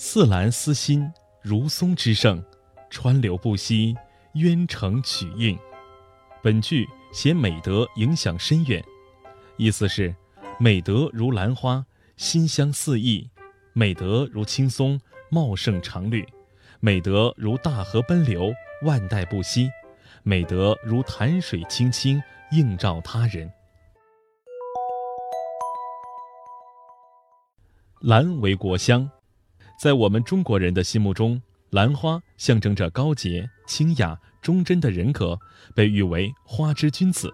似兰思心，如松之盛，川流不息，渊成曲应。本句写美德影响深远，意思是美德如兰花，馨香四溢；美德如青松，茂盛常绿；美德如大河奔流，万代不息；美德如潭水清清，映照他人。兰为国香，在我们中国人的心目中，兰花象征着高洁、清雅、忠贞的人格，被誉为花之君子。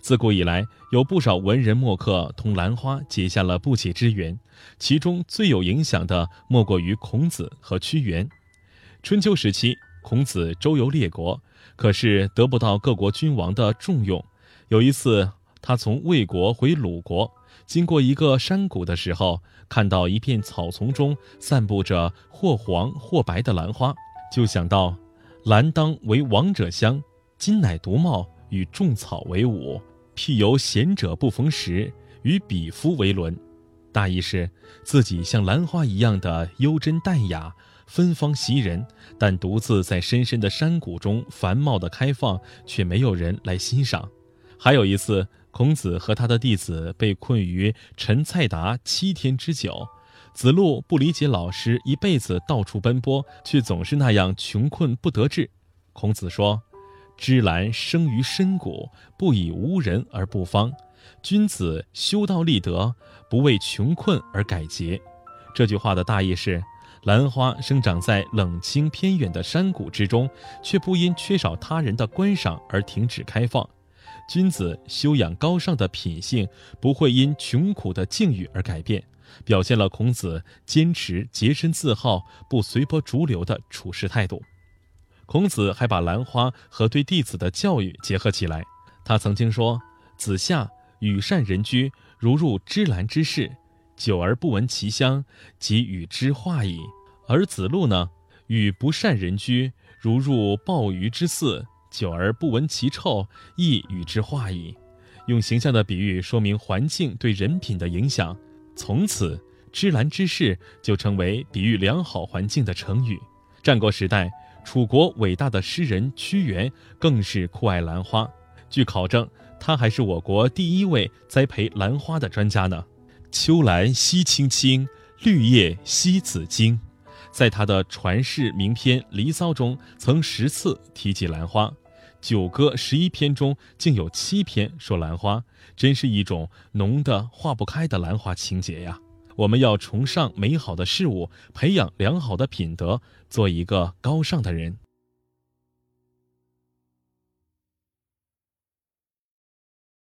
自古以来，有不少文人墨客同兰花结下了不解之缘，其中最有影响的莫过于孔子和屈原。春秋时期，孔子周游列国，可是得不到各国君王的重用。有一次，他从魏国回鲁国。经过一个山谷的时候，看到一片草丛中散布着或黄或白的兰花，就想到：“兰当为王者香，今乃独茂，与众草为伍。譬由贤者不逢时，与比夫为伦。”大意是自己像兰花一样的幽真淡雅、芬芳袭人，但独自在深深的山谷中繁茂的开放，却没有人来欣赏。还有一次。孔子和他的弟子被困于陈蔡达七天之久，子路不理解老师一辈子到处奔波，却总是那样穷困不得志。孔子说：“芝兰生于深谷，不以无人而不芳。君子修道立德，不为穷困而改节。”这句话的大意是：兰花生长在冷清偏远的山谷之中，却不因缺少他人的观赏而停止开放。君子修养高尚的品性，不会因穷苦的境遇而改变，表现了孔子坚持洁身自好、不随波逐流的处事态度。孔子还把兰花和对弟子的教育结合起来。他曾经说：“子夏与善人居，如入芝兰之室，久而不闻其香，即与之化矣。”而子路呢，与不善人居，如入鲍鱼之肆。久而不闻其臭，亦与之化矣。用形象的比喻说明环境对人品的影响，从此芝兰之室就成为比喻良好环境的成语。战国时代，楚国伟大的诗人屈原更是酷爱兰花。据考证，他还是我国第一位栽培兰花的专家呢。秋兰惜青青，绿叶惜紫荆。在他的传世名篇《离骚》中，曾十次提及兰花。九歌十一篇中，竟有七篇说兰花，真是一种浓得化不开的兰花情节呀！我们要崇尚美好的事物，培养良好的品德，做一个高尚的人。